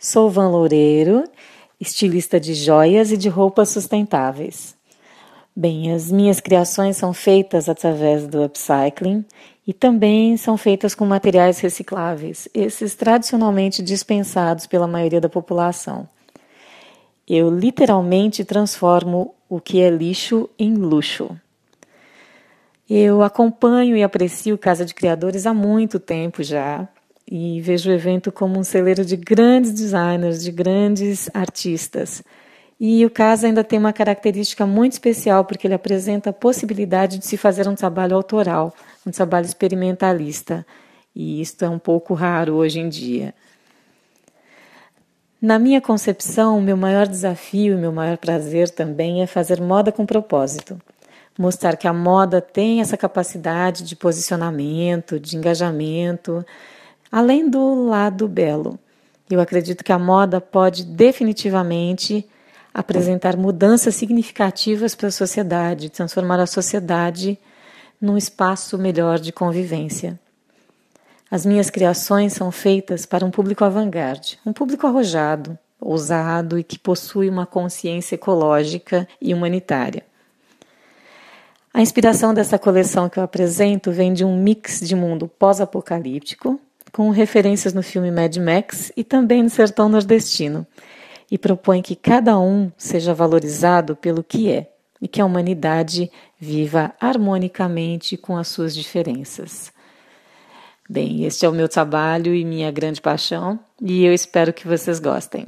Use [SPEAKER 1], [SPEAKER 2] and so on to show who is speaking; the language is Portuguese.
[SPEAKER 1] Sou Van Loureiro, estilista de joias e de roupas sustentáveis. Bem, as minhas criações são feitas através do upcycling e também são feitas com materiais recicláveis, esses tradicionalmente dispensados pela maioria da população. Eu literalmente transformo o que é lixo em luxo. Eu acompanho e aprecio Casa de Criadores há muito tempo já e vejo o evento como um celeiro de grandes designers, de grandes artistas. E o caso ainda tem uma característica muito especial porque ele apresenta a possibilidade de se fazer um trabalho autoral, um trabalho experimentalista. E isto é um pouco raro hoje em dia. Na minha concepção, o meu maior desafio e meu maior prazer também é fazer moda com propósito mostrar que a moda tem essa capacidade de posicionamento, de engajamento, além do lado belo. Eu acredito que a moda pode definitivamente apresentar mudanças significativas para a sociedade, transformar a sociedade num espaço melhor de convivência. As minhas criações são feitas para um público avant-garde, um público arrojado, ousado e que possui uma consciência ecológica e humanitária. A inspiração dessa coleção que eu apresento vem de um mix de mundo pós-apocalíptico, com referências no filme Mad Max e também no sertão nordestino, e propõe que cada um seja valorizado pelo que é e que a humanidade viva harmonicamente com as suas diferenças. Bem, este é o meu trabalho e minha grande paixão, e eu espero que vocês gostem.